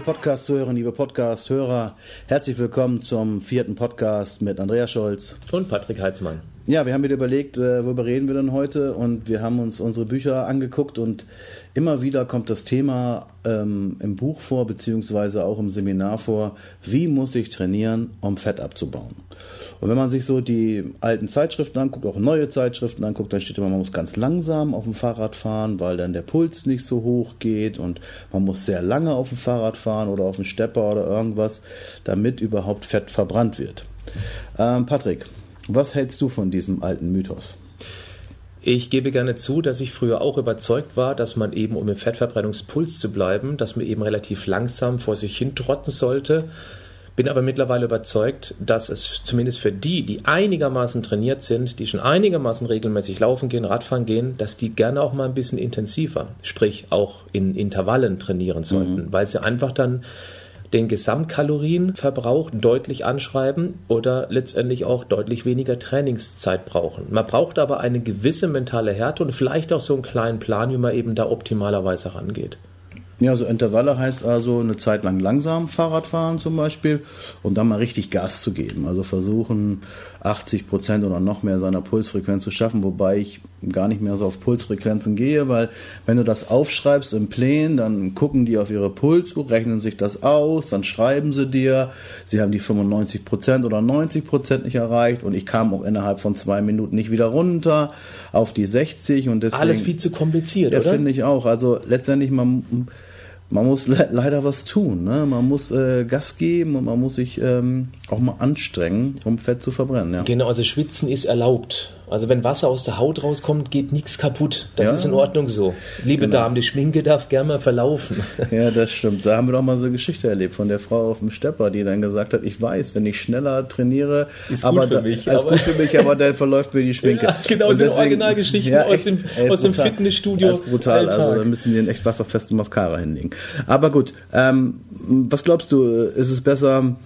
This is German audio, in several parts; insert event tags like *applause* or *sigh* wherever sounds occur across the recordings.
liebe Podcast-Zuhörerinnen, liebe Podcast-Hörer, herzlich willkommen zum vierten Podcast mit Andreas Scholz und Patrick Heitzmann. Ja, wir haben wieder überlegt, äh, worüber reden wir denn heute und wir haben uns unsere Bücher angeguckt und immer wieder kommt das Thema ähm, im Buch vor, beziehungsweise auch im Seminar vor, wie muss ich trainieren, um Fett abzubauen. Und wenn man sich so die alten Zeitschriften anguckt, auch neue Zeitschriften anguckt, dann steht immer, man muss ganz langsam auf dem Fahrrad fahren, weil dann der Puls nicht so hoch geht und man muss sehr lange auf dem Fahrrad fahren oder auf dem Stepper oder irgendwas, damit überhaupt Fett verbrannt wird. Ähm, Patrick, was hältst du von diesem alten Mythos? Ich gebe gerne zu, dass ich früher auch überzeugt war, dass man eben, um im Fettverbrennungspuls zu bleiben, dass man eben relativ langsam vor sich hin trotten sollte bin aber mittlerweile überzeugt, dass es zumindest für die, die einigermaßen trainiert sind, die schon einigermaßen regelmäßig laufen gehen, Radfahren gehen, dass die gerne auch mal ein bisschen intensiver, sprich auch in Intervallen trainieren sollten, mhm. weil sie einfach dann den Gesamtkalorienverbrauch deutlich anschreiben oder letztendlich auch deutlich weniger Trainingszeit brauchen. Man braucht aber eine gewisse mentale Härte und vielleicht auch so einen kleinen Plan, wie man eben da optimalerweise rangeht. Ja, so Intervalle heißt also eine Zeit lang langsam Fahrrad fahren zum Beispiel und dann mal richtig Gas zu geben. Also versuchen 80 Prozent oder noch mehr seiner Pulsfrequenz zu schaffen, wobei ich gar nicht mehr so auf Pulsfrequenzen gehe, weil wenn du das aufschreibst im Plänen, dann gucken die auf ihre Pulsuhr, rechnen sich das aus, dann schreiben sie dir, sie haben die 95 Prozent oder 90 Prozent nicht erreicht und ich kam auch innerhalb von zwei Minuten nicht wieder runter auf die 60 und deswegen. Alles viel zu kompliziert, ja, oder? finde ich auch. Also letztendlich man man muss le leider was tun. Ne? Man muss äh, Gas geben und man muss sich ähm, auch mal anstrengen, um Fett zu verbrennen. Ja. Genau, also Schwitzen ist erlaubt. Also wenn Wasser aus der Haut rauskommt, geht nichts kaputt. Das ja. ist in Ordnung so. Liebe genau. Damen, die Schminke darf gerne mal verlaufen. *laughs* Ja, das stimmt. Da haben wir doch mal so eine Geschichte erlebt von der Frau auf dem Stepper, die dann gesagt hat, ich weiß, wenn ich schneller trainiere, ist aber gut für mich, da, ist gut für mich, aber dann verläuft mir die Schminke. *laughs* Ja, genau, und so deswegen, Originalgeschichten ja, aus dem, echt, aus dem Fitnessstudio. Das ist brutal, Alltag. also da müssen die echt wasserfeste Mascara hinlegen. Aber gut, ähm, was glaubst du, ist es besser,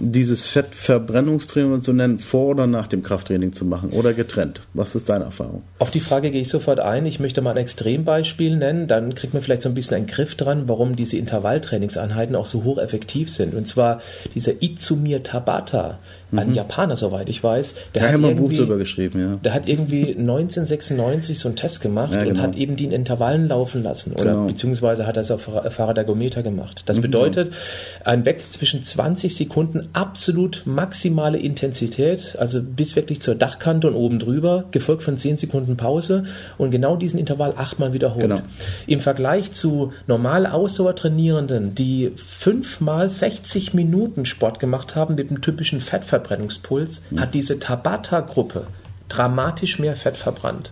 dieses Fettverbrennungstraining zu nennen, vor oder nach dem Krafttraining zu machen oder getrennt? Was ist deine Erfahrung? Auf die Frage gehe ich sofort ein. Ich möchte mal ein Extrembeispiel nennen, dann kriegt man vielleicht so ein bisschen einen Griff dran, warum diese Intervalltrainingseinheiten auch so hocheffektiv sind. Und zwar dieser Izumir Tabata, ein mhm. Japaner, soweit ich weiß. Der hat haben ein Buch drüber geschrieben, ja. Der hat irgendwie 1996 so einen Test gemacht ja, genau. und hat eben die in Intervallen laufen lassen. Oder genau. beziehungsweise hat er es auf Fahrradergometer gemacht. Das mhm. bedeutet, ein Wechsel zwischen 20 Sekunden absolut maximale Intensität, also bis wirklich zur Dachkante und oben drüber, gefolgt von 10 Sekunden Pause und genau diesen Intervall achtmal wiederholt. Genau. Im Vergleich zu normal Ausdauertrainierenden, die fünfmal 60 Minuten Sport gemacht haben mit dem typischen Fettverbrennungspuls, mhm. hat diese Tabata-Gruppe dramatisch mehr Fett verbrannt.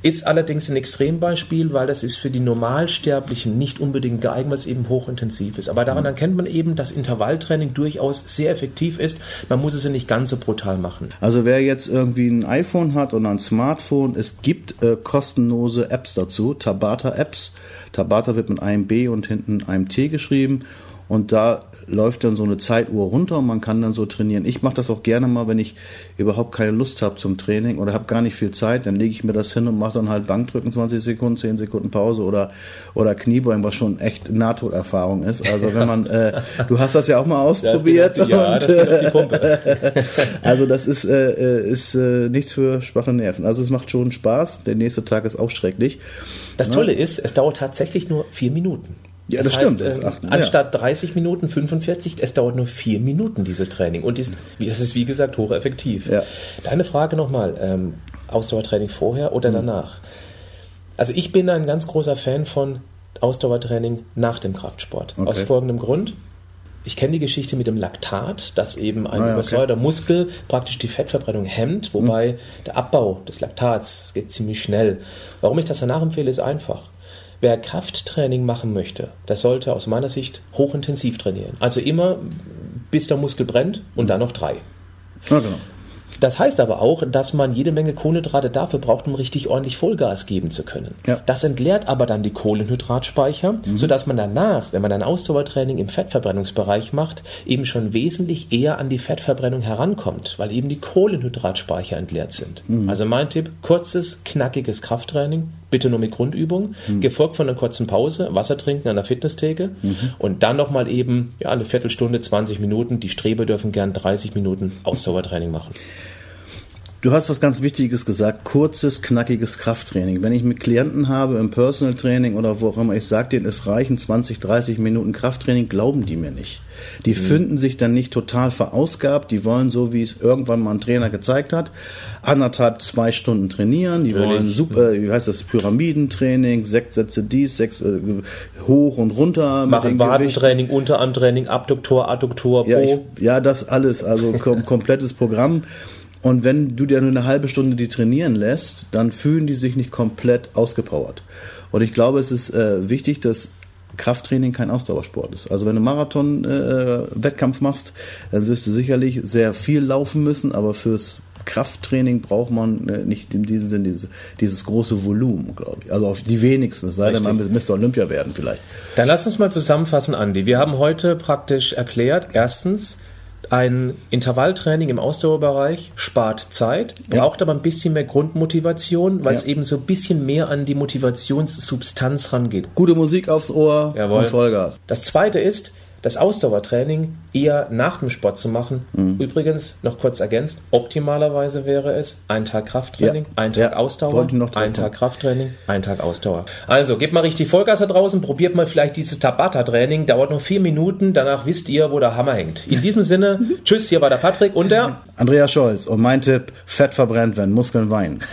Ist allerdings ein Extrembeispiel, weil das ist für die Normalsterblichen nicht unbedingt geeignet, weil es eben hochintensiv ist. Aber daran erkennt man eben, dass Intervalltraining durchaus sehr effektiv ist. Man muss es ja nicht ganz so brutal machen. Also wer jetzt irgendwie ein iPhone hat oder ein Smartphone, es gibt äh, kostenlose Apps dazu, Tabata-Apps. Tabata wird mit einem B und hinten einem T geschrieben. Und da läuft dann so eine Zeituhr runter und man kann dann so trainieren. Ich mache das auch gerne mal, wenn ich überhaupt keine Lust habe zum Training oder habe gar nicht viel Zeit, dann lege ich mir das hin und mache dann halt Bankdrücken 20 Sekunden, 10 Sekunden Pause oder oder Kniebeugen, was schon echt Nahtoderfahrung ist. Also wenn man, äh, du hast das ja auch mal ausprobiert. Das ja, und, das die *laughs* also das ist äh, äh, ist äh, nichts für schwache Nerven. Also es macht schon Spaß. Der nächste Tag ist auch schrecklich. Das Tolle ist, es dauert tatsächlich nur vier Minuten. Ja, das, das heißt, stimmt. Das äh, anstatt 30 Minuten 45, es dauert nur vier Minuten dieses Training und ist, es ist wie gesagt hocheffektiv. Ja. Deine Frage nochmal, ähm, Ausdauertraining vorher oder mhm. danach? Also ich bin ein ganz großer Fan von Ausdauertraining nach dem Kraftsport. Okay. Aus folgendem Grund. Ich kenne die Geschichte mit dem Laktat, dass eben ein ah, ja, übersäuerter okay. Muskel praktisch die Fettverbrennung hemmt, wobei mhm. der Abbau des Laktats geht ziemlich schnell. Warum ich das danach empfehle, ist einfach. Wer Krafttraining machen möchte, der sollte aus meiner Sicht hochintensiv trainieren. Also immer bis der Muskel brennt und dann noch drei. Ja, genau. Das heißt aber auch, dass man jede Menge Kohlenhydrate dafür braucht, um richtig ordentlich Vollgas geben zu können. Ja. Das entleert aber dann die Kohlenhydratspeicher, mhm. sodass man danach, wenn man ein Ausdauertraining im Fettverbrennungsbereich macht, eben schon wesentlich eher an die Fettverbrennung herankommt, weil eben die Kohlenhydratspeicher entleert sind. Mhm. Also mein Tipp, kurzes, knackiges Krafttraining, bitte nur mit Grundübung, mhm. gefolgt von einer kurzen Pause, Wasser trinken an der Fitnesstheke mhm. und dann nochmal eben ja, eine Viertelstunde, 20 Minuten. Die Streber dürfen gern 30 Minuten Ausdauertraining machen. Du hast was ganz Wichtiges gesagt, kurzes, knackiges Krafttraining. Wenn ich mit Klienten habe im Personal Training oder wo auch immer, ich sage denen, es reichen 20, 30 Minuten Krafttraining, glauben die mir nicht. Die mhm. finden sich dann nicht total verausgabt, die wollen so, wie es irgendwann mal ein Trainer gezeigt hat, anderthalb, zwei Stunden trainieren, die Ehrlich? wollen super, wie heißt das, Pyramidentraining, sechs Sätze dies, sechs äh, hoch und runter. Machen Wadentraining, Unterarmtraining, Abduktor, Adduktor, Po. Ja, ich, ja das alles, also kom *laughs* komplettes Programm. Und wenn du dir nur eine halbe Stunde die trainieren lässt, dann fühlen die sich nicht komplett ausgepowert. Und ich glaube, es ist äh, wichtig, dass Krafttraining kein Ausdauersport ist. Also wenn du Marathon-Wettkampf äh, machst, dann wirst du sicherlich sehr viel laufen müssen, aber fürs Krafttraining braucht man äh, nicht in diesem Sinne dieses, dieses große Volumen, glaube ich. Also auf die wenigsten, es sei denn, man müsste Olympia werden vielleicht. Dann lass uns mal zusammenfassen, Andi. Wir haben heute praktisch erklärt, erstens, ein Intervalltraining im Ausdauerbereich spart Zeit, braucht ja. aber ein bisschen mehr Grundmotivation, weil ja. es eben so ein bisschen mehr an die Motivationssubstanz rangeht. Gute Musik aufs Ohr Jawohl. und Vollgas. Das zweite ist, das Ausdauertraining eher nach dem Sport zu machen. Mhm. Übrigens, noch kurz ergänzt, optimalerweise wäre es ein Tag Krafttraining, ja. ein Tag ja. Ausdauer, ein Tag Krafttraining, ein Tag Ausdauer. Also, gebt mal richtig Vollgas da draußen, probiert mal vielleicht dieses Tabata-Training, dauert nur vier Minuten, danach wisst ihr, wo der Hammer hängt. In diesem Sinne, *laughs* tschüss, hier war der Patrick und der Andreas Scholz und mein Tipp, Fett verbrennt, wenn Muskeln weinen. *laughs*